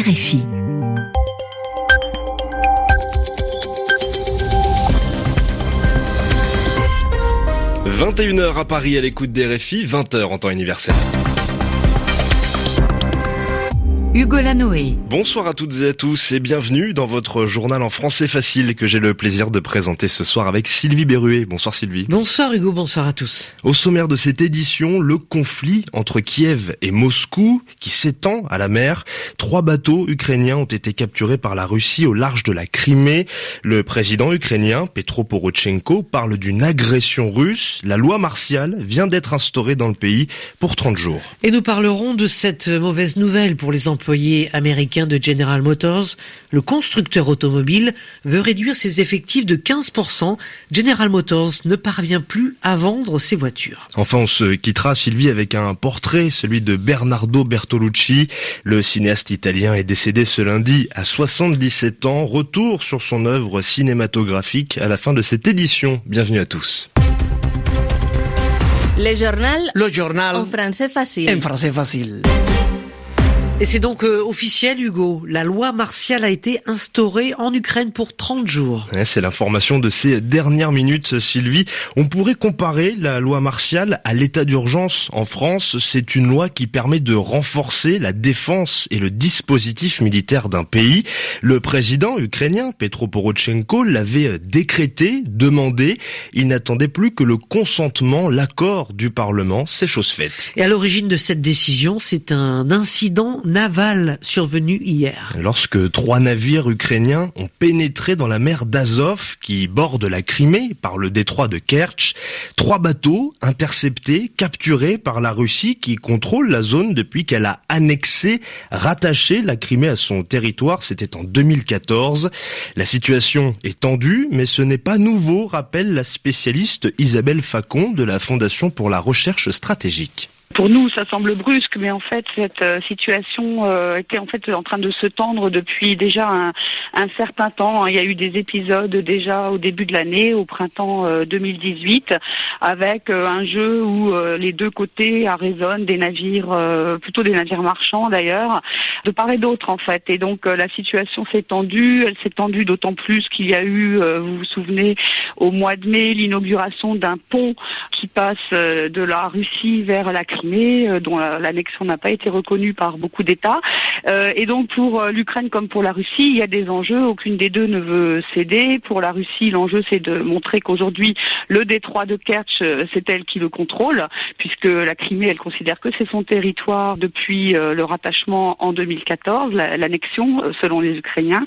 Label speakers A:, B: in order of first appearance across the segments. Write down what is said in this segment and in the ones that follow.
A: RFI. « 21h à Paris à l'écoute des RFI, 20h en temps universel.
B: Hugo Lanoé.
A: Bonsoir à toutes et à tous et bienvenue dans votre journal en français facile que j'ai le plaisir de présenter ce soir avec Sylvie Berruet. Bonsoir Sylvie.
C: Bonsoir Hugo, bonsoir à tous.
A: Au sommaire de cette édition, le conflit entre Kiev et Moscou qui s'étend à la mer. Trois bateaux ukrainiens ont été capturés par la Russie au large de la Crimée. Le président ukrainien Petro Porochenko parle d'une agression russe. La loi martiale vient d'être instaurée dans le pays pour 30 jours.
C: Et nous parlerons de cette mauvaise nouvelle pour les employé américain de General Motors, le constructeur automobile veut réduire ses effectifs de 15%. General Motors ne parvient plus à vendre ses voitures.
A: Enfin, on se quittera, Sylvie, avec un portrait, celui de Bernardo Bertolucci. Le cinéaste italien est décédé ce lundi à 77 ans. Retour sur son œuvre cinématographique à la fin de cette édition. Bienvenue à tous.
B: Le journal.
C: Le journal.
B: En français facile.
C: En français facile. Et c'est donc euh, officiel, Hugo. La loi martiale a été instaurée en Ukraine pour 30 jours.
A: c'est l'information de ces dernières minutes, Sylvie. On pourrait comparer la loi martiale à l'état d'urgence en France. C'est une loi qui permet de renforcer la défense et le dispositif militaire d'un pays. Le président ukrainien, Petro Porochenko, l'avait décrété, demandé. Il n'attendait plus que le consentement, l'accord du Parlement. C'est chose faite.
C: Et à l'origine de cette décision, c'est un incident naval survenu hier.
A: Lorsque trois navires ukrainiens ont pénétré dans la mer d'Azov qui borde la Crimée par le détroit de Kerch, trois bateaux interceptés, capturés par la Russie qui contrôle la zone depuis qu'elle a annexé, rattaché la Crimée à son territoire, c'était en 2014. La situation est tendue, mais ce n'est pas nouveau, rappelle la spécialiste Isabelle Facon de la Fondation pour la recherche stratégique.
D: Pour nous, ça semble brusque, mais en fait, cette euh, situation euh, était en fait en train de se tendre depuis déjà un, certain temps. Il y a eu des épisodes déjà au début de l'année, au printemps 2018, euh, avec un jeu où les deux côtés résonnent des navires, plutôt des navires marchands d'ailleurs, de part et d'autre en fait. Et donc la situation s'est tendue. Elle s'est tendue d'autant plus qu'il y a eu, vous vous souvenez, au mois de mai, l'inauguration d'un pont qui passe de la Russie vers la euh, dont l'annexion n'a pas été reconnue par beaucoup d'États. Euh, et donc pour euh, l'Ukraine comme pour la Russie, il y a des enjeux. Aucune des deux ne veut céder. Pour la Russie, l'enjeu c'est de montrer qu'aujourd'hui le détroit de Kerch, c'est elle qui le contrôle, puisque la Crimée, elle considère que c'est son territoire depuis le rattachement en 2014, l'annexion selon les Ukrainiens.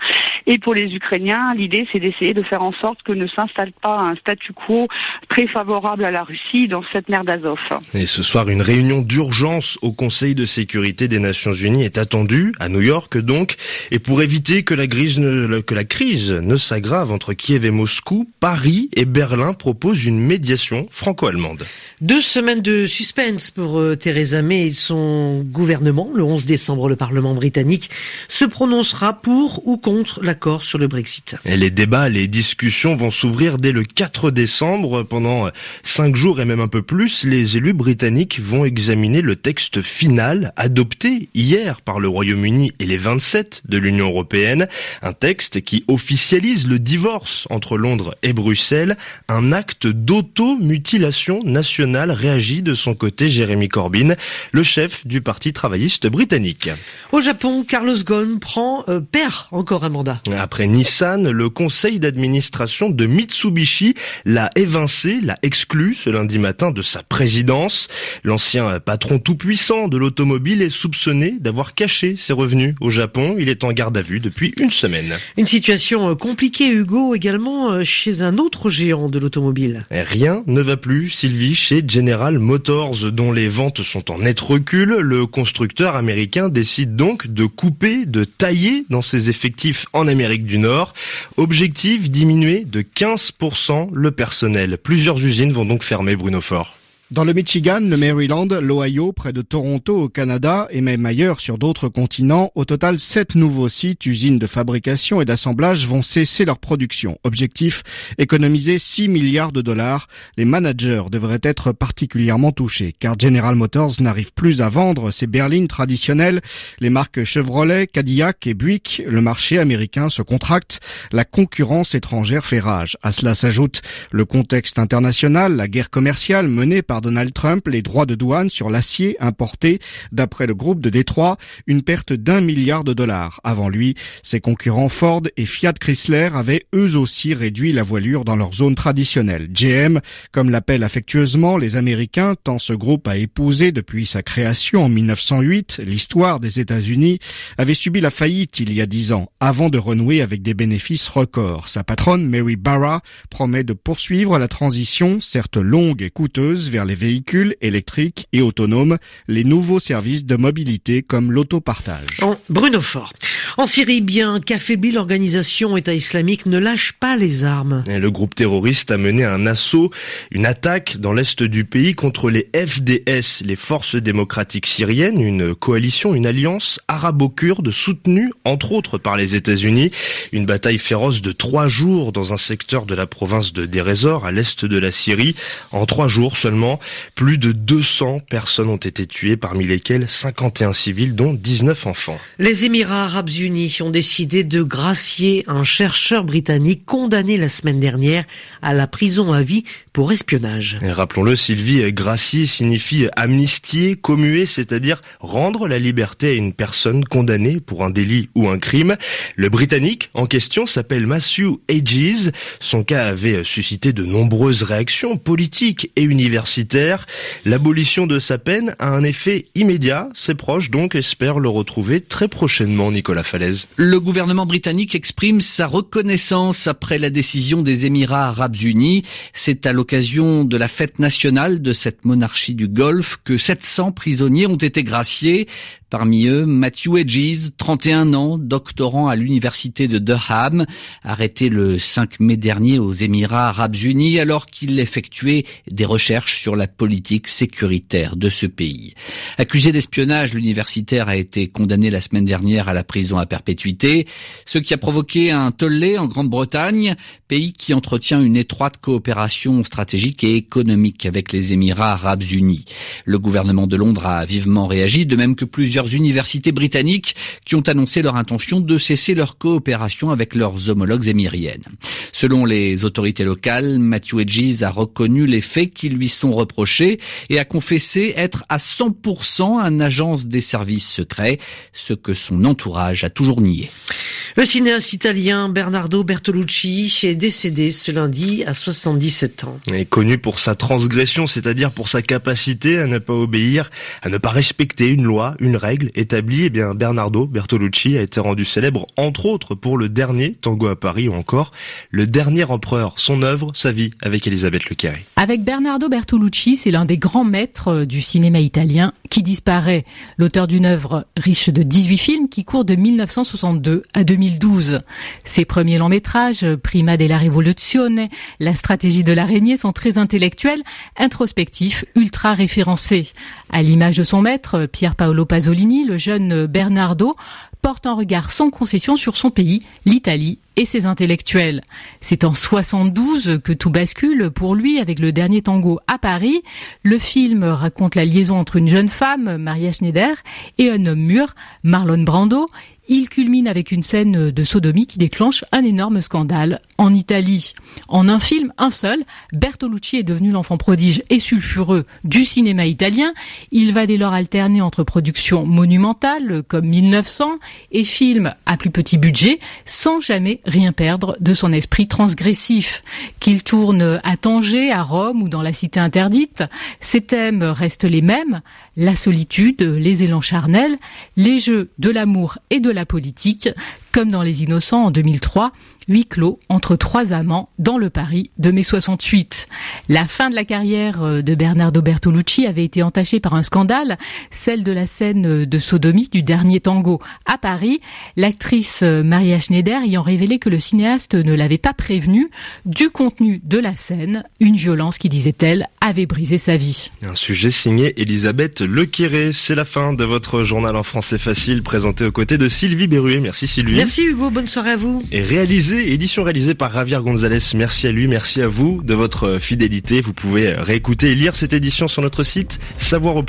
D: Et pour les Ukrainiens, l'idée c'est d'essayer de faire en sorte que ne s'installe pas un statu quo très favorable à la Russie dans cette mer d'Azov.
A: Et ce soir, une réunion d'urgence au Conseil de sécurité des Nations Unies est attendue, à New York donc, et pour éviter que la, ne, que la crise ne s'aggrave entre Kiev et Moscou, Paris et Berlin proposent une médiation franco-allemande.
C: Deux semaines de suspense pour euh, Theresa May et son gouvernement. Le 11 décembre, le Parlement britannique se prononcera pour ou contre l'accord sur le Brexit.
A: Et les débats, les discussions vont s'ouvrir dès le 4 décembre. Pendant cinq jours et même un peu plus, les élus britanniques vont examiner le texte final adopté hier par le Royaume-Uni et les 27 de l'Union européenne. Un texte qui officialise le divorce entre Londres et Bruxelles. Un acte d'automutilation nationale réagit de son côté Jérémy Corbyn, le chef du Parti travailliste britannique.
C: Au Japon, Carlos Ghosn prend, euh, perd encore un mandat.
A: Après Nissan, le conseil d'administration de Mitsubishi l'a évincé, l'a exclu ce lundi matin de sa présidence. L'ancien patron tout-puissant de l'automobile est soupçonné d'avoir caché ses revenus au Japon. Il est en garde à vue depuis une semaine.
C: Une situation euh, compliquée, Hugo, également euh, chez un autre géant de l'automobile.
A: Rien ne va plus, Sylvie, chez General Motors, dont les ventes sont en net recul. Le constructeur américain décide donc de couper, de tailler dans ses effectifs en Amérique du Nord. Objectif, diminuer de 15% le personnel. Plusieurs usines vont donc fermer Bruno Fort.
E: Dans le Michigan, le Maryland, l'Ohio, près de Toronto au Canada et même ailleurs sur d'autres continents, au total sept nouveaux sites, usines de fabrication et d'assemblage vont cesser leur production. Objectif, économiser 6 milliards de dollars. Les managers devraient être particulièrement touchés car General Motors n'arrive plus à vendre ses berlines traditionnelles. Les marques Chevrolet, Cadillac et Buick, le marché américain se contracte. La concurrence étrangère fait rage. À cela s'ajoute le contexte international, la guerre commerciale menée par Donald Trump les droits de douane sur l'acier importé, d'après le groupe de Détroit, une perte d'un milliard de dollars. Avant lui, ses concurrents Ford et Fiat Chrysler avaient eux aussi réduit la voilure dans leur zone traditionnelle. GM, comme l'appellent affectueusement les Américains, tant ce groupe a épousé depuis sa création en 1908 l'histoire des États-Unis, avait subi la faillite il y a dix ans, avant de renouer avec des bénéfices records. Sa patronne, Mary Barra, promet de poursuivre la transition, certes longue et coûteuse, vers véhicules électriques et autonomes, les nouveaux services de mobilité comme l'autopartage.
C: Bruno Fort. En Syrie, bien qu'affaiblie, l'organisation État islamique ne lâche pas les armes.
A: le groupe terroriste a mené un assaut, une attaque dans l'est du pays contre les FDS, les forces démocratiques syriennes, une coalition, une alliance arabo-kurde soutenue entre autres par les États-Unis. Une bataille féroce de trois jours dans un secteur de la province de Derezor à l'est de la Syrie. En trois jours seulement, plus de 200 personnes ont été tuées, parmi lesquelles 51 civils, dont 19 enfants.
C: Les Émirats arabes unis ont décidé de gracier un chercheur britannique condamné la semaine dernière à la prison à vie pour espionnage.
A: Rappelons-le, Sylvie, gracier signifie amnistier, commuer, c'est-à-dire rendre la liberté à une personne condamnée pour un délit ou un crime. Le Britannique en question s'appelle Matthew Ages. Son cas avait suscité de nombreuses réactions politiques et universitaires. L'abolition de sa peine a un effet immédiat. Ses proches donc espèrent le retrouver très prochainement, Nicolas Falaise.
F: Le gouvernement britannique exprime sa reconnaissance après la décision des Émirats arabes unis. C'est à l'occasion de la fête nationale de cette monarchie du Golfe que 700 prisonniers ont été graciés. Parmi eux, Matthew Edges, 31 ans, doctorant à l'université de Durham, arrêté le 5 mai dernier aux Émirats arabes unis alors qu'il effectuait des recherches sur la politique sécuritaire de ce pays. Accusé d'espionnage, l'universitaire a été condamné la semaine dernière à la prison à perpétuité, ce qui a provoqué un tollé en Grande-Bretagne, pays qui entretient une étroite coopération stratégique et économique avec les Émirats arabes unis. Le gouvernement de Londres a vivement réagi, de même que plusieurs universités britanniques qui ont annoncé leur intention de cesser leur coopération avec leurs homologues émiriennes. Selon les autorités locales, Matthew Edges a reconnu les faits qui lui sont reprochés et a confessé être à 100% un agence des services secrets, ce que son entourage a toujours nié.
C: Le cinéaste italien Bernardo Bertolucci est décédé ce lundi à 77 ans.
A: Il est connu pour sa transgression, c'est-à-dire pour sa capacité à ne pas obéir, à ne pas respecter une loi, une règle établie. Eh bien, Bernardo Bertolucci a été rendu célèbre, entre autres, pour le dernier Tango à Paris ou encore le dernier empereur, son œuvre, sa vie, avec Elisabeth Le
G: Avec Bernardo Bertolucci, c'est l'un des grands maîtres du cinéma italien qui disparaît. L'auteur d'une œuvre riche de 18 films qui court de 1962 à 2000 2012. Ses premiers longs métrages, Prima della Rivoluzione, La stratégie de l'araignée, sont très intellectuels, introspectifs, ultra référencés. À l'image de son maître, Pier Paolo Pasolini, le jeune Bernardo porte un regard sans concession sur son pays, l'Italie et ses intellectuels. C'est en 72 que tout bascule pour lui avec le dernier tango à Paris. Le film raconte la liaison entre une jeune femme, Maria Schneider, et un homme mûr, Marlon Brando. Il culmine avec une scène de sodomie qui déclenche un énorme scandale en Italie. En un film, un seul, Bertolucci est devenu l'enfant prodige et sulfureux du cinéma italien. Il va dès lors alterner entre productions monumentales comme 1900 et films à plus petit budget sans jamais rien perdre de son esprit transgressif. Qu'il tourne à Tanger, à Rome ou dans la cité interdite, ses thèmes restent les mêmes, la solitude, les élans charnels, les jeux de l'amour et de la politique, comme dans Les Innocents en 2003, huis clos entre trois amants dans le Paris de mai 68. La fin de la carrière euh, de Bernardo Bertolucci avait été entachée par un scandale, celle de la scène de sodomie du dernier tango à Paris, l'actrice euh, Maria Schneider ayant révélé que le cinéaste ne l'avait pas prévenu du contenu de la scène, une violence qui, disait-elle, avait brisé sa vie.
A: Un sujet signé Elisabeth Lequéré. C'est la fin de votre journal en français facile présenté aux côtés de Sylvie Berruet. Merci Sylvie.
C: Merci Hugo, bonne soirée à vous.
A: Réalisé, édition réalisée par Javier Gonzalez. Merci à lui, merci à vous de votre fidélité. Vous pouvez réécouter et lire cette édition sur notre site savoir au.